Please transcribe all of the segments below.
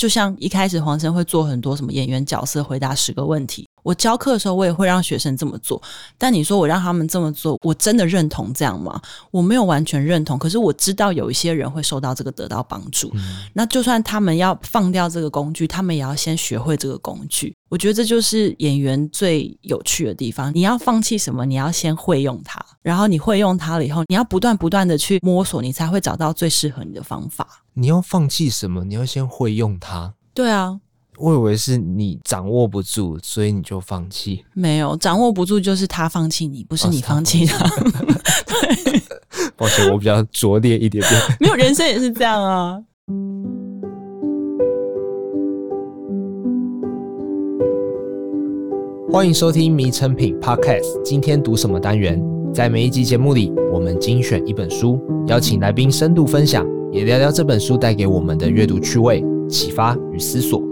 就像一开始黄生会做很多什么演员角色，回答十个问题。我教课的时候，我也会让学生这么做。但你说我让他们这么做，我真的认同这样吗？我没有完全认同。可是我知道有一些人会受到这个得到帮助。嗯。那就算他们要放掉这个工具，他们也要先学会这个工具。我觉得这就是演员最有趣的地方。你要放弃什么？你要先会用它。然后你会用它了以后，你要不断不断的去摸索，你才会找到最适合你的方法。你要放弃什么？你要先会用它。对啊。我以为是你掌握不住，所以你就放弃。没有掌握不住，就是他放弃你，不是你放弃他。对，抱歉，我比较拙劣一点点。没有，人生也是这样啊。欢迎收听《迷成品 Podcast》，今天读什么单元？在每一集节目里，我们精选一本书，邀请来宾深度分享，也聊聊这本书带给我们的阅读趣味、启发与思索。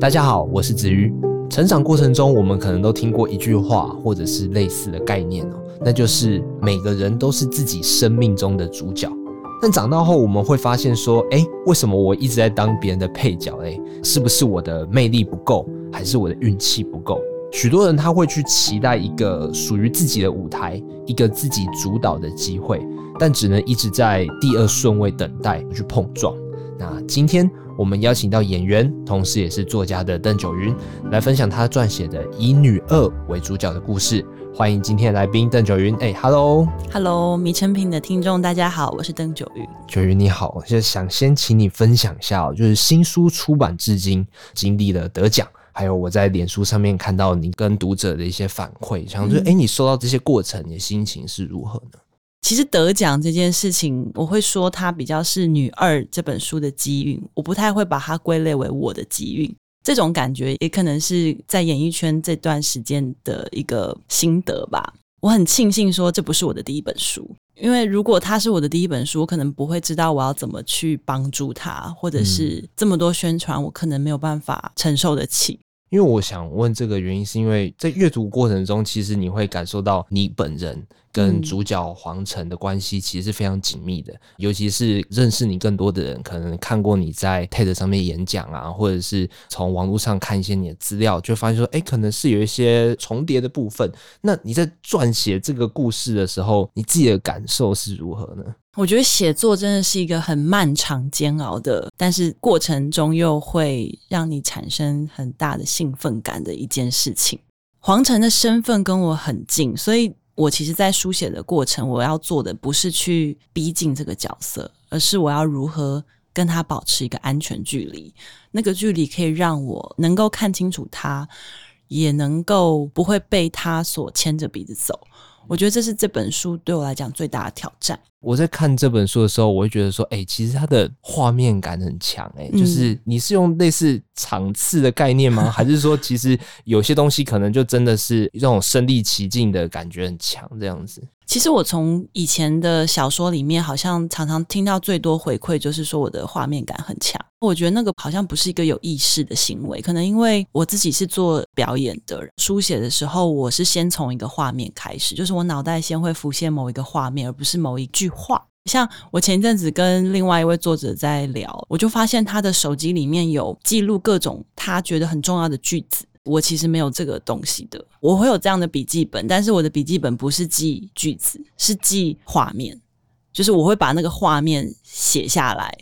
大家好，我是子瑜。成长过程中，我们可能都听过一句话，或者是类似的概念哦，那就是每个人都是自己生命中的主角。但长大后，我们会发现说，诶，为什么我一直在当别人的配角？诶，是不是我的魅力不够，还是我的运气不够？许多人他会去期待一个属于自己的舞台，一个自己主导的机会，但只能一直在第二顺位等待去碰撞。那今天。我们邀请到演员，同时也是作家的邓九云来分享他撰写的以女二为主角的故事。欢迎今天的来宾邓九云。哎，Hello，Hello，迷成品的听众大家好，我是邓九云。九云你好，就想先请你分享一下，就是新书出版至今经历了得奖，还有我在脸书上面看到你跟读者的一些反馈，想说，哎、嗯，你收到这些过程，你的心情是如何呢？其实得奖这件事情，我会说它比较是《女二》这本书的机运，我不太会把它归类为我的机运。这种感觉也可能是在演艺圈这段时间的一个心得吧。我很庆幸说这不是我的第一本书，因为如果它是我的第一本书，我可能不会知道我要怎么去帮助他，或者是这么多宣传，我可能没有办法承受得起。因为我想问这个原因，是因为在阅读过程中，其实你会感受到你本人跟主角黄晨的关系其实是非常紧密的。尤其是认识你更多的人，可能看过你在 TED 上面演讲啊，或者是从网络上看一些你的资料，就发现说，哎，可能是有一些重叠的部分。那你在撰写这个故事的时候，你自己的感受是如何呢？我觉得写作真的是一个很漫长煎熬的，但是过程中又会让你产生很大的兴奋感的一件事情。黄晨的身份跟我很近，所以我其实，在书写的过程，我要做的不是去逼近这个角色，而是我要如何跟他保持一个安全距离。那个距离可以让我能够看清楚他，也能够不会被他所牵着鼻子走。我觉得这是这本书对我来讲最大的挑战。我在看这本书的时候，我会觉得说，哎、欸，其实它的画面感很强，哎，就是你是用类似场次的概念吗？嗯、还是说，其实有些东西可能就真的是这种身临其境的感觉很强，这样子？其实我从以前的小说里面，好像常常听到最多回馈就是说我的画面感很强。我觉得那个好像不是一个有意识的行为，可能因为我自己是做表演的，书写的时候，我是先从一个画面开始，就是我脑袋先会浮现某一个画面，而不是某一句话。像我前一阵子跟另外一位作者在聊，我就发现他的手机里面有记录各种他觉得很重要的句子，我其实没有这个东西的。我会有这样的笔记本，但是我的笔记本不是记句子，是记画面，就是我会把那个画面写下来。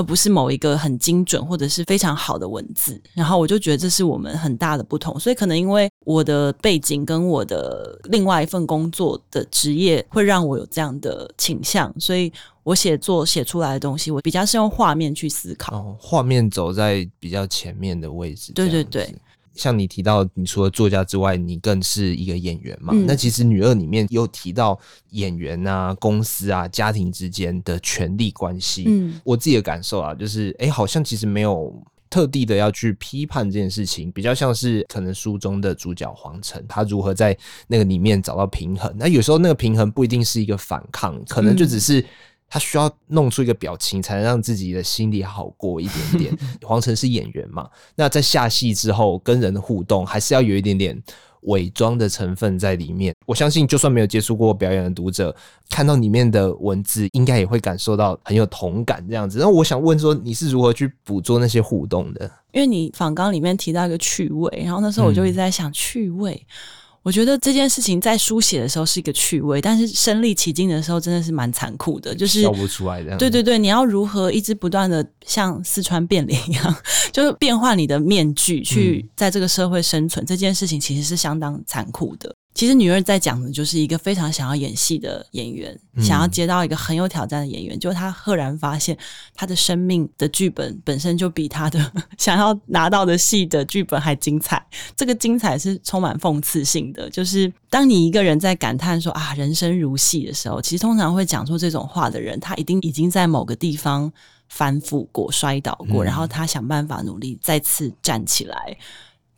而不是某一个很精准或者是非常好的文字，然后我就觉得这是我们很大的不同。所以可能因为我的背景跟我的另外一份工作的职业，会让我有这样的倾向，所以我写作写出来的东西，我比较是用画面去思考，哦，画面走在比较前面的位置。对对对。像你提到，你除了作家之外，你更是一个演员嘛？嗯、那其实《女二》里面又提到演员啊、公司啊、家庭之间的权力关系。嗯，我自己的感受啊，就是哎、欸，好像其实没有特地的要去批判这件事情，比较像是可能书中的主角黄晨，他如何在那个里面找到平衡。那有时候那个平衡不一定是一个反抗，可能就只是。他需要弄出一个表情，才能让自己的心里好过一点点。黄承是演员嘛，那在下戏之后跟人的互动，还是要有一点点伪装的成分在里面。我相信，就算没有接触过表演的读者，看到里面的文字，应该也会感受到很有同感这样子。那我想问说，你是如何去捕捉那些互动的？因为你访纲里面提到一个趣味，然后那时候我就一直在想趣味。嗯我觉得这件事情在书写的时候是一个趣味，但是身历其境的时候真的是蛮残酷的，就是笑不出来的。对对对，你要如何一直不断的像四川变脸一样，就是变换你的面具去在这个社会生存，嗯、这件事情其实是相当残酷的。其实女二在讲的就是一个非常想要演戏的演员，嗯、想要接到一个很有挑战的演员，就她赫然发现她的生命的剧本本身就比她的 想要拿到的戏的剧本还精彩。这个精彩是充满讽刺性的，就是当你一个人在感叹说啊人生如戏的时候，其实通常会讲出这种话的人，他一定已经在某个地方翻覆过、摔倒过，嗯、然后他想办法努力再次站起来。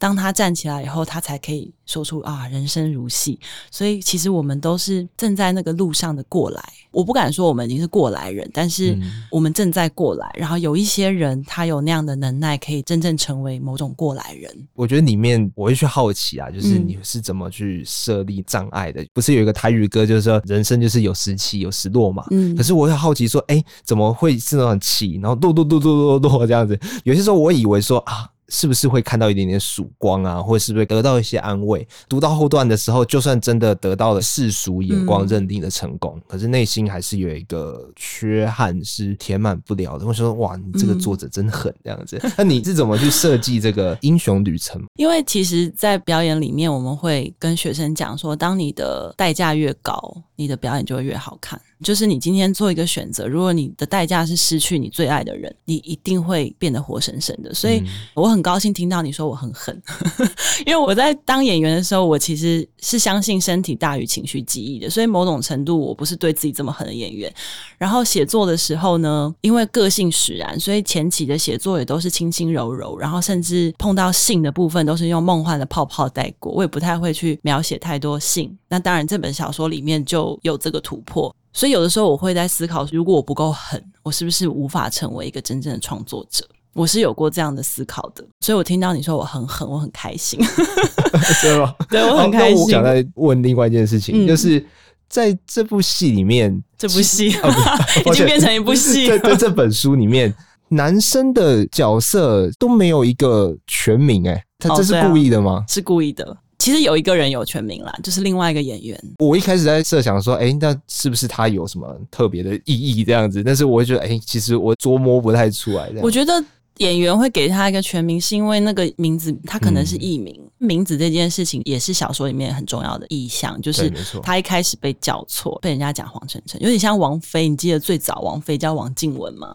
当他站起来以后，他才可以说出啊，人生如戏。所以其实我们都是正在那个路上的过来。我不敢说我们已经是过来人，但是我们正在过来。然后有一些人，他有那样的能耐，可以真正成为某种过来人。我觉得里面我会去好奇啊，就是你是怎么去设立障碍的？嗯、不是有一个台语歌，就是说人生就是有时起有时落嘛。嗯。可是我会好奇说，哎、欸，怎么会是那种起，然后落落落落落落这样子？有些时候我以为说啊。是不是会看到一点点曙光啊，或者是不是得到一些安慰？读到后段的时候，就算真的得到了世俗眼光认定的成功，嗯、可是内心还是有一个缺憾是填满不了的。我说哇，你这个作者真狠这样子。嗯、那你是怎么去设计这个英雄旅程？因为其实，在表演里面，我们会跟学生讲说，当你的代价越高，你的表演就会越好看。就是你今天做一个选择，如果你的代价是失去你最爱的人，你一定会变得活生生的。所以我很高兴听到你说我很狠，因为我在当演员的时候，我其实是相信身体大于情绪记忆的。所以某种程度，我不是对自己这么狠的演员。然后写作的时候呢，因为个性使然，所以前期的写作也都是轻轻柔柔，然后甚至碰到性的部分都是用梦幻的泡泡带过。我也不太会去描写太多性。那当然，这本小说里面就有这个突破。所以有的时候我会在思考，如果我不够狠，我是不是无法成为一个真正的创作者？我是有过这样的思考的。所以我听到你说我很狠，我很开心，对吗？对，我很开心。我想再问另外一件事情，嗯、就是在这部戏里面，这部戏 已经变成一部戏。在在这本书里面，男生的角色都没有一个全名，哎，他这是故意的吗？哦啊、是故意的。其实有一个人有全名啦，就是另外一个演员。我一开始在设想说，哎，那是不是他有什么特别的意义这样子？但是我会觉得，哎，其实我琢磨不太出来。我觉得演员会给他一个全名，是因为那个名字他可能是艺名。嗯名字这件事情也是小说里面很重要的意象，就是他一开始被叫错，被人家讲黄晨晨，有点像王菲。你记得最早王菲叫王静文吗？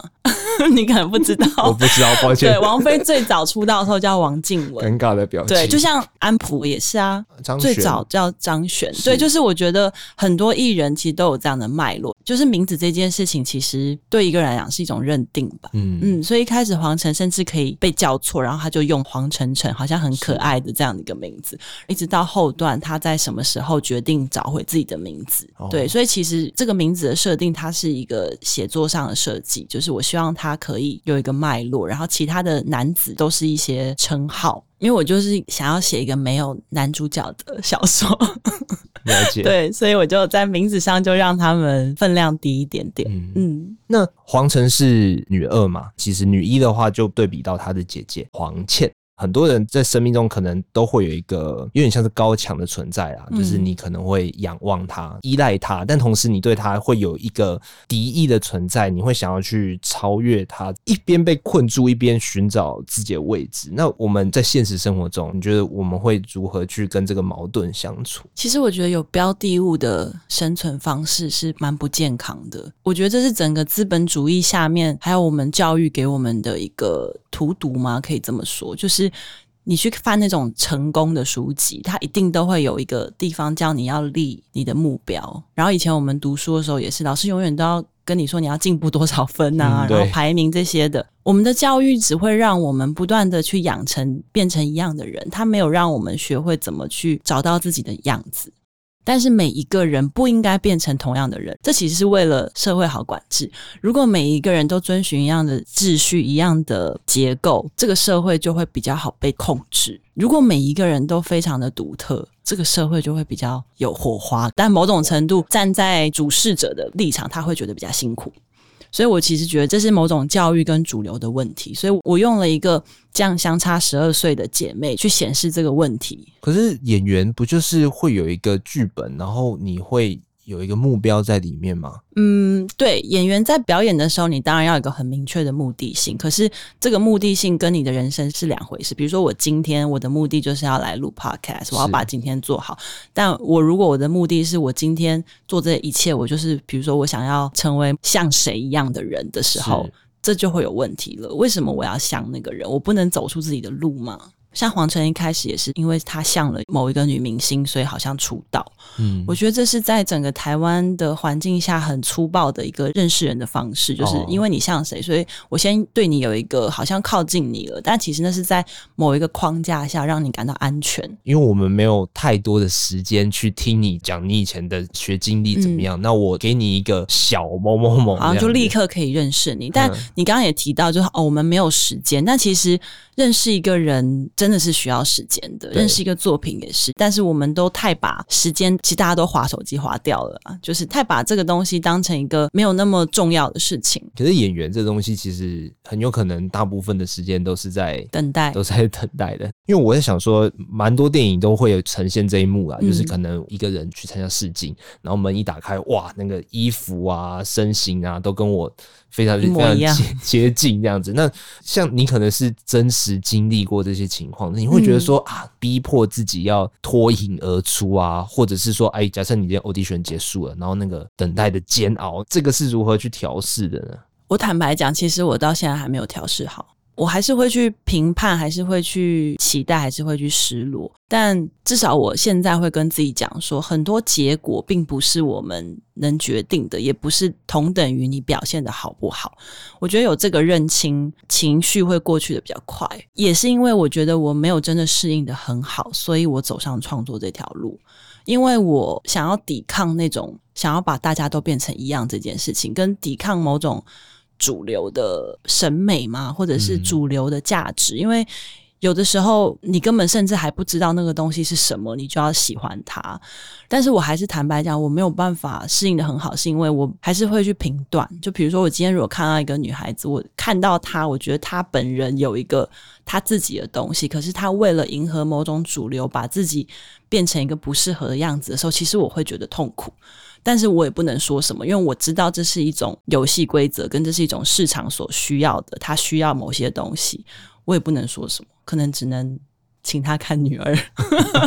你可能不知道，我不知道，抱歉。对，王菲最早出道的时候叫王静雯，尴尬的表情。对，就像安普也是啊，张最早叫张悬。对，就是我觉得很多艺人其实都有这样的脉络，就是名字这件事情其实对一个人来讲是一种认定吧。嗯嗯，所以一开始黄晨甚至可以被叫错，然后他就用黄晨晨，好像很可爱的这样的。一个名字，一直到后段，他在什么时候决定找回自己的名字？哦、对，所以其实这个名字的设定，它是一个写作上的设计，就是我希望他可以有一个脉络，然后其他的男子都是一些称号，因为我就是想要写一个没有男主角的小说。了解，对，所以我就在名字上就让他们分量低一点点。嗯，嗯，那黄晨是女二嘛？其实女一的话，就对比到她的姐姐黄倩。很多人在生命中可能都会有一个有点像是高墙的存在啊，嗯、就是你可能会仰望他、依赖他，但同时你对他会有一个敌意的存在，你会想要去超越他，一边被困住，一边寻找自己的位置。那我们在现实生活中，你觉得我们会如何去跟这个矛盾相处？其实我觉得有标的物的生存方式是蛮不健康的。我觉得这是整个资本主义下面，还有我们教育给我们的一个荼毒吗？可以这么说，就是。你去翻那种成功的书籍，它一定都会有一个地方叫你要立你的目标。然后以前我们读书的时候也是，老师永远都要跟你说你要进步多少分啊，嗯、然后排名这些的。我们的教育只会让我们不断的去养成变成一样的人，他没有让我们学会怎么去找到自己的样子。但是每一个人不应该变成同样的人，这其实是为了社会好管制。如果每一个人都遵循一样的秩序、一样的结构，这个社会就会比较好被控制。如果每一个人都非常的独特，这个社会就会比较有火花。但某种程度，站在主事者的立场，他会觉得比较辛苦。所以我其实觉得这是某种教育跟主流的问题。所以我用了一个这样相差十二岁的姐妹去显示这个问题。可是演员不就是会有一个剧本，然后你会有一个目标在里面吗？嗯，对，演员在表演的时候，你当然要有一个很明确的目的性。可是这个目的性跟你的人生是两回事。比如说，我今天我的目的就是要来录 podcast，我要把今天做好。但我如果我的目的是我今天做这一切，我就是比如说我想要成为像谁一样的人的时候，这就会有问题了。为什么我要像那个人？我不能走出自己的路吗？像黄晨一开始也是因为他像了某一个女明星，所以好像出道。嗯，我觉得这是在整个台湾的环境下很粗暴的一个认识人的方式，就是因为你像谁，所以我先对你有一个好像靠近你了，但其实那是在某一个框架下让你感到安全。因为我们没有太多的时间去听你讲你以前的学经历怎么样，嗯，那我给你一个小某某某，好像就立刻可以认识你。但你刚刚也提到，就是哦，我们没有时间，但其实认识一个人真的是需要时间的，认识一个作品也是。但是我们都太把时间，其实大家都划手机划掉了啊，就是太把这个东西当成一个没有那么重要的事情。可是演员这东西其实很有可能大部分的时间都是在等待，都在等待的。因为我在想说，蛮多电影都会有呈现这一幕啊，就是可能一个人去参加试镜，然后门一打开，哇，那个衣服啊、身形啊，都跟我。非常非常接接近这样子，那像你可能是真实经历过这些情况，那你会觉得说啊，逼迫自己要脱颖而出啊，或者是说，哎，假设你今天 audition 结束了，然后那个等待的煎熬，这个是如何去调试的呢？我坦白讲，其实我到现在还没有调试好。我还是会去评判，还是会去期待，还是会去失落。但至少我现在会跟自己讲说，很多结果并不是我们能决定的，也不是同等于你表现的好不好。我觉得有这个认清，情绪会过去的比较快。也是因为我觉得我没有真的适应得很好，所以我走上创作这条路。因为我想要抵抗那种想要把大家都变成一样这件事情，跟抵抗某种。主流的审美嘛，或者是主流的价值，嗯，因为有的时候你根本甚至还不知道那个东西是什么，你就要喜欢它。但是我还是坦白讲，我没有办法适应的很好，是因为我还是会去评断。就比如说，我今天如果看到一个女孩子，我看到她，我觉得她本人有一个她自己的东西，可是她为了迎合某种主流，把自己变成一个不适合的样子的时候，其实我会觉得痛苦。但是我也不能说什么，因为我知道这是一种游戏规则，跟这是一种市场所需要的，他需要某些东西，我也不能说什么，可能只能请他看女儿。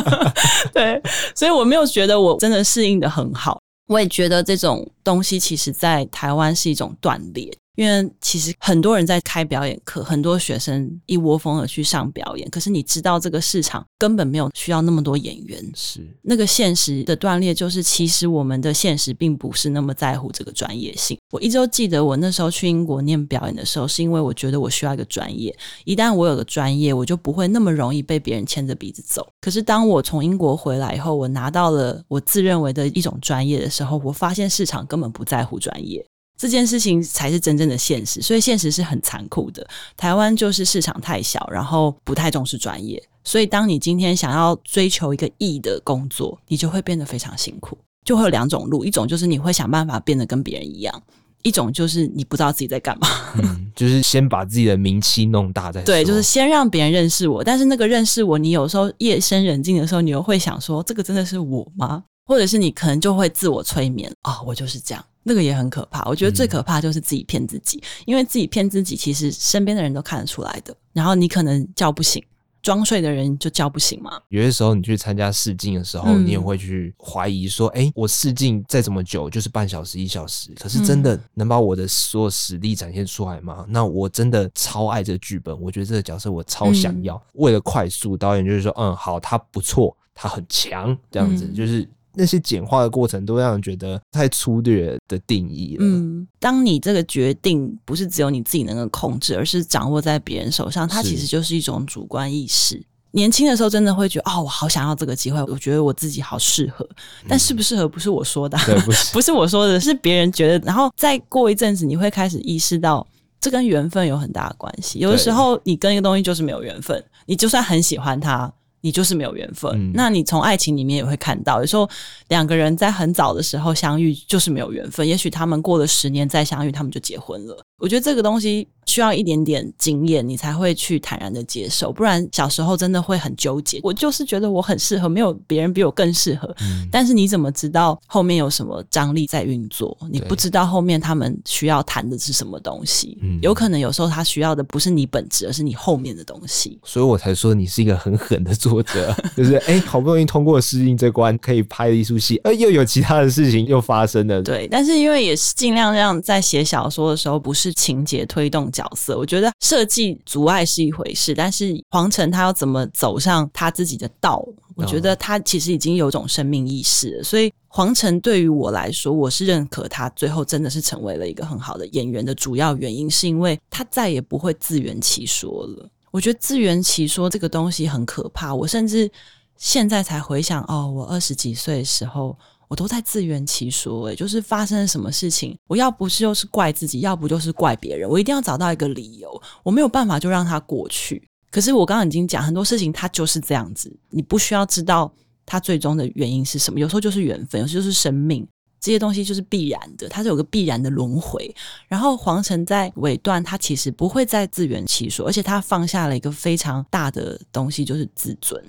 对，所以我没有觉得我真的适应的很好，我也觉得这种东西其实在台湾是一种断裂。因为其实很多人在开表演课，很多学生一窝蜂的去上表演。可是你知道，这个市场根本没有需要那么多演员。是那个现实的断裂，就是其实我们的现实并不是那么在乎这个专业性。我一直都记得，我那时候去英国念表演的时候，是因为我觉得我需要一个专业。一旦我有个专业，我就不会那么容易被别人牵着鼻子走。可是当我从英国回来以后，我拿到了我自认为的一种专业的时候，我发现市场根本不在乎专业。这件事情才是真正的现实，所以现实是很残酷的。台湾就是市场太小，然后不太重视专业，所以当你今天想要追求一个亿的工作，你就会变得非常辛苦。就会有两种路，一种就是你会想办法变得跟别人一样，一种就是你不知道自己在干嘛，嗯，就是先把自己的名气弄大再说。对，就是先让别人认识我，但是那个认识我，你有时候夜深人静的时候，你又会想说，这个真的是我吗？或者是你可能就会自我催眠啊，哦，我就是这样。那个也很可怕，我觉得最可怕就是自己骗自己，嗯，因为自己骗自己，其实身边的人都看得出来的。然后你可能叫不醒，装睡的人就叫不醒嘛。有些时候你去参加试镜的时候，嗯，你也会去怀疑说：“哎，我试镜再怎么久，就是半小时一小时，可是真的能把我的所有实力展现出来吗？”嗯，那我真的超爱这个剧本，我觉得这个角色我超想要。嗯，为了快速，导演就是说：“嗯，好，他不错，他很强，这样子，嗯，就是。”那些简化的过程都让人觉得太粗略的定义了。嗯，当你这个决定不是只有你自己能够控制，而是掌握在别人手上，它其实就是一种主观意识。年轻的时候真的会觉得，哦，我好想要这个机会，我觉得我自己好适合。但适不适合不是我说的，对，不是，不是我说的，是别人觉得。然后再过一阵子，你会开始意识到，这跟缘分有很大的关系。有的时候，你跟一个东西就是没有缘分，你就算很喜欢它。你就是没有缘分。嗯、那你从爱情里面也会看到，有时候两个人在很早的时候相遇就是没有缘分，也许他们过了十年再相遇，他们就结婚了。我觉得这个东西需要一点点经验，你才会去坦然的接受，不然小时候真的会很纠结。我就是觉得我很适合，没有别人比我更适合。嗯、但是你怎么知道后面有什么张力在运作？你不知道后面他们需要谈的是什么东西。嗯、有可能有时候他需要的不是你本质，而是你后面的东西。所以我才说你是一个很狠的作者，就是哎、欸，好不容易通过适应这关，可以拍一出戏，呃，又有其他的事情又发生了。对，但是因为也是尽量让在写小说的时候不是。情节推动角色，我觉得设计阻碍是一回事，但是黄晨他要怎么走上他自己的道，我觉得他其实已经有种生命意识了。所以黄晨对于我来说，我是认可他最后真的是成为了一个很好的演员的主要原因，是因为他再也不会自圆其说了。我觉得自圆其说这个东西很可怕，我甚至现在才回想，哦，我二十几岁的时候。我都在自圆其说，欸，诶，就是发生了什么事情，我要不是就是怪自己，要不就是怪别人，我一定要找到一个理由，我没有办法就让它过去。可是我刚刚已经讲很多事情，它就是这样子，你不需要知道它最终的原因是什么，有时候就是缘分，有时候就是生命，这些东西就是必然的，它是有个必然的轮回。然后黄晨在尾段，他其实不会再自圆其说，而且他放下了一个非常大的东西，就是自尊。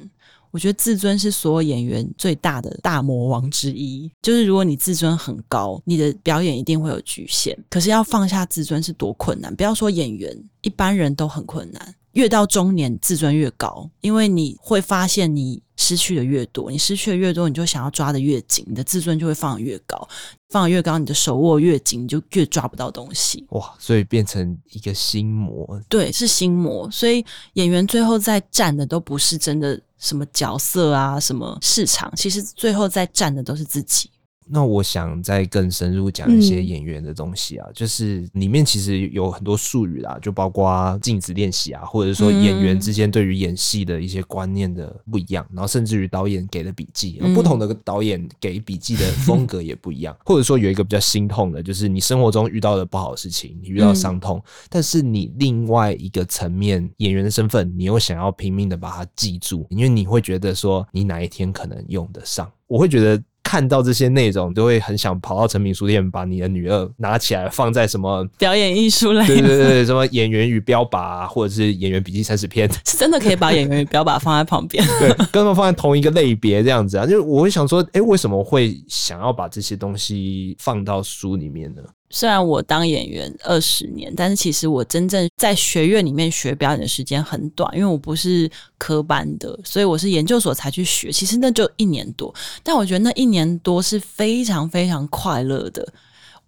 我觉得自尊是所有演员最大的大魔王之一。就是如果你自尊很高，你的表演一定会有局限。可是要放下自尊是多困难？不要说演员，一般人都很困难。越到中年，自尊越高，因为你会发现你失去的越多，你失去的越多，你就想要抓的越紧，你的自尊就会放得越高，放得越高，你的手握越紧，你就越抓不到东西。哇，所以变成一个心魔。对，是心魔。所以演员最后在站的都不是真的什么角色啊，什么市场，其实最后在站的都是自己。那我想再更深入讲一些演员的东西啊，嗯、就是里面其实有很多术语啦，就包括镜子练习啊，或者说演员之间对于演戏的一些观念的不一样，然后甚至于导演给的笔记，不同的导演给笔记的风格也不一样，或者说有一个比较心痛的，就是你生活中遇到的不好的事情，你遇到伤痛，但是你另外一个层面演员的身份，你又想要拼命的把它记住，因为你会觉得说你哪一天可能用得上，我会觉得。看到这些内容，都会很想跑到诚品书店，把你的女二拿起来放在什么表演艺术类，对对对，什么演员与标靶啊，或者是演员笔记三十篇，是真的可以把演员与标靶放在旁边，对，跟他们放在同一个类别这样子啊。就是我会想说，哎，为什么会想要把这些东西放到书里面呢？虽然我当演员二十年，但是其实我真正在学院里面学表演的时间很短，因为我不是科班的，所以我是研究所才去学。其实那就一年多，但我觉得那一年多是非常非常快乐的。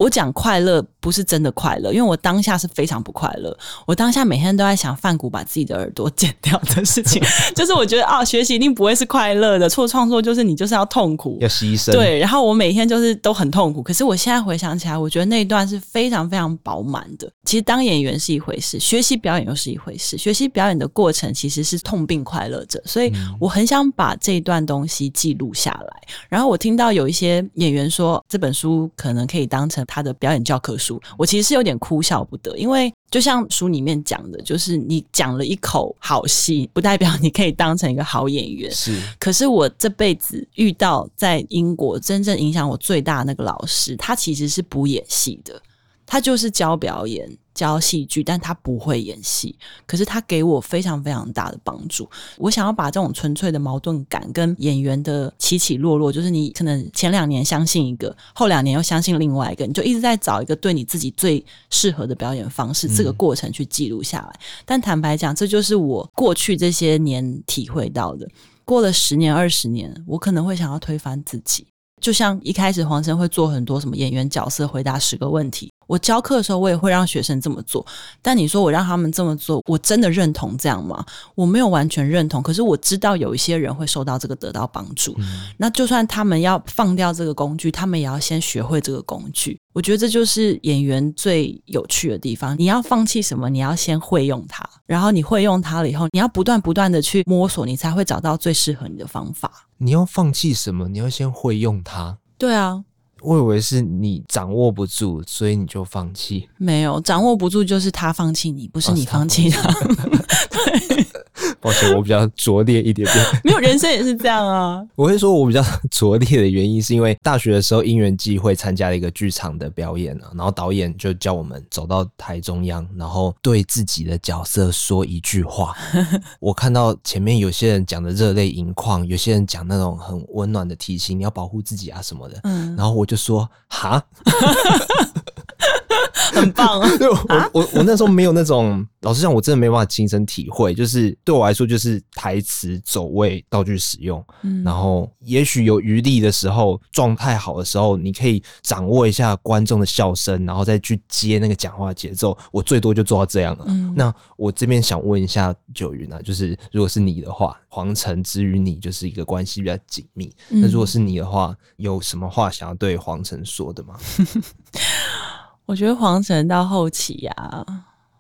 我讲快乐不是真的快乐，因为我当下是非常不快乐。我当下每天都在想范谷把自己的耳朵 剪掉的事情，就是我觉得啊，学习一定不会是快乐的。做创作就是你就是要痛苦，要牺牲。对，然后我每天就是都很痛苦。可是我现在回想起来，我觉得那一段是非常非常饱满的。其实当演员是一回事，学习表演又是一回事。学习表演的过程其实是痛并快乐着，所以我很想把这一段东西记录下来。然后我听到有一些演员说，这本书可能可以当成他的表演教科书，我其实是有点哭笑不得，因为就像书里面讲的，就是你讲了一口好戏，不代表你可以当成一个好演员。是，可是我这辈子遇到在英国真正影响我最大的那个老师，他其实是不演戏的。他就是教表演、教戏剧，但他不会演戏。可是他给我非常非常大的帮助。我想要把这种纯粹的矛盾感跟演员的起起落落，就是你可能前两年相信一个，后两年又相信另外一个，你就一直在找一个对你自己最适合的表演方式，这个过程去记录下来。嗯。但坦白讲，这就是我过去这些年体会到的。过了十年、二十年，我可能会想要推翻自己。就像一开始黄生会做很多什么演员角色，回答十个问题。我教课的时候，我也会让学生这么做。但你说我让他们这么做，我真的认同这样吗？我没有完全认同。可是我知道有一些人会受到这个得到帮助。嗯。那就算他们要放掉这个工具，他们也要先学会这个工具。我觉得这就是演员最有趣的地方。你要放弃什么？你要先会用它。然后你会用它了以后，你要不断不断的去摸索，你才会找到最适合你的方法。你要放弃什么？你要先会用它。对啊。我以为是你掌握不住，所以你就放弃。没有掌握不住，就是他放弃你，不是你放弃他。哦、对，抱歉，我比较拙劣一点点。没有，人生也是这样啊。我会说我比较拙劣的原因，是因为大学的时候因缘际会参加了一个剧场的表演啊，然后导演就叫我们走到台中央，然后对自己的角色说一句话。我看到前面有些人讲的热泪盈眶，有些人讲那种很温暖的提醒，你要保护自己啊什么的。嗯，然后我就说哈。很棒啊！对，我我我那时候没有那种，老实讲，我真的没办法亲身体会。就是对我来说，就是台词走位、道具使用，嗯，然后也许有余力的时候，状态好的时候，你可以掌握一下观众的笑声，然后再去接那个讲话节奏。我最多就做到这样了。嗯，那我这边想问一下九云啊，就是如果是你的话，黄晨之于你就是一个关系比较紧密。那如果是你的话，有什么话想要对黄晨说的吗？我觉得黄晨到后期呀、啊，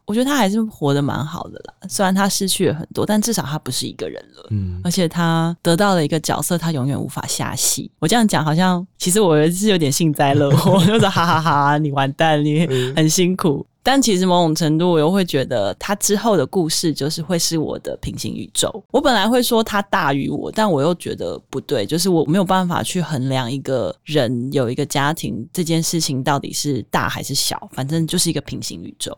我觉得他还是活得蛮好的啦。虽然他失去了很多，但至少他不是一个人了。嗯，而且他得到了一个角色，他永远无法下戏。我这样讲好像，其实我是有点幸灾乐祸，就是哈哈哈哈，你完蛋，你很辛苦。但其实某种程度，我又会觉得他之后的故事就是会是我的平行宇宙。我本来会说他大于我，但我又觉得不对，就是我没有办法去衡量一个人有一个家庭这件事情到底是大还是小，反正就是一个平行宇宙。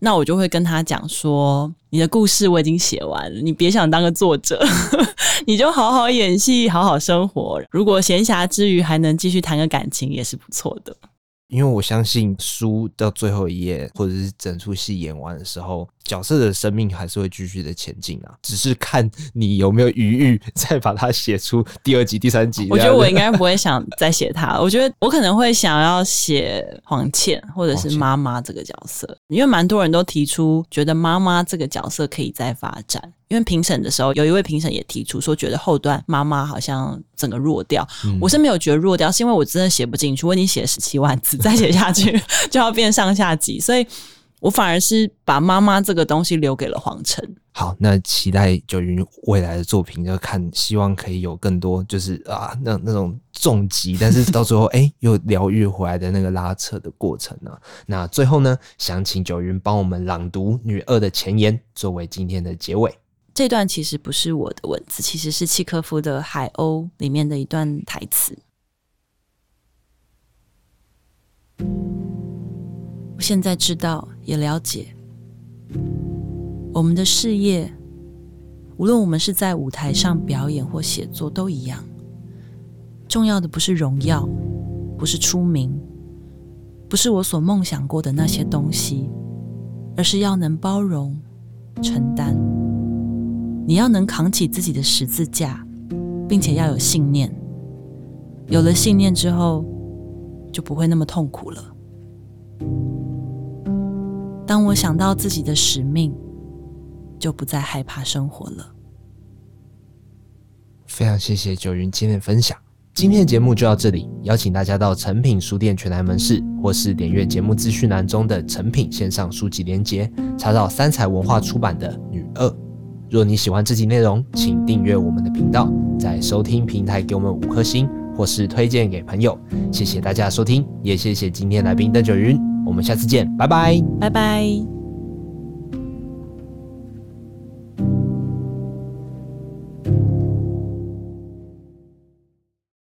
那我就会跟他讲说：“你的故事我已经写完了，你别想当个作者，你就好好演戏，好好生活。如果闲暇之余还能继续谈个感情，也是不错的。”因为我相信书到最后一页，或者是整出戏演完的时候，角色的生命还是会继续的前进啊，只是看你有没有余裕再把它写出第二集、第三集。我觉得我应该不会想再写他，我觉得我可能会想要写黄倩或者是妈妈这个角色，因为蛮多人都提出觉得妈妈这个角色可以再发展。因为评审的时候，有一位评审也提出说，觉得后段妈妈好像整个弱掉。嗯、我是没有觉得弱掉，是因为我真的写不进去。我已经写了十七万字，再写下去就要变上下集，所以我反而是把妈妈这个东西留给了黄晨。好，那期待九云未来的作品，就看希望可以有更多，就是啊，那那种重疾，但是到最后哎、欸，又疗愈回来的那个拉扯的过程呢。那最后呢，想请九云帮我们朗读《女二》的前言，作为今天的结尾。这段其实不是我的文字，其实是契科夫的《海鸥》里面的一段台词。我现在知道，也了解，我们的事业，无论我们是在舞台上表演或写作，都一样。重要的不是荣耀，不是出名，不是我所梦想过的那些东西，而是要能包容、承担。你要能扛起自己的十字架，并且要有信念。有了信念之后，就不会那么痛苦了。当我想到自己的使命，就不再害怕生活了。非常谢谢九云今天的分享。今天的节目就到这里，邀请大家到诚品书店全台门市，或是点阅节目资讯栏中的诚品线上书籍连接，查找三彩文化出版的《女二》。若你喜欢这集内容，请订阅我们的频道，在收听平台给我们五颗星，或是推荐给朋友。谢谢大家收听，也谢谢今天来宾邓九云。我们下次见，拜拜，拜拜。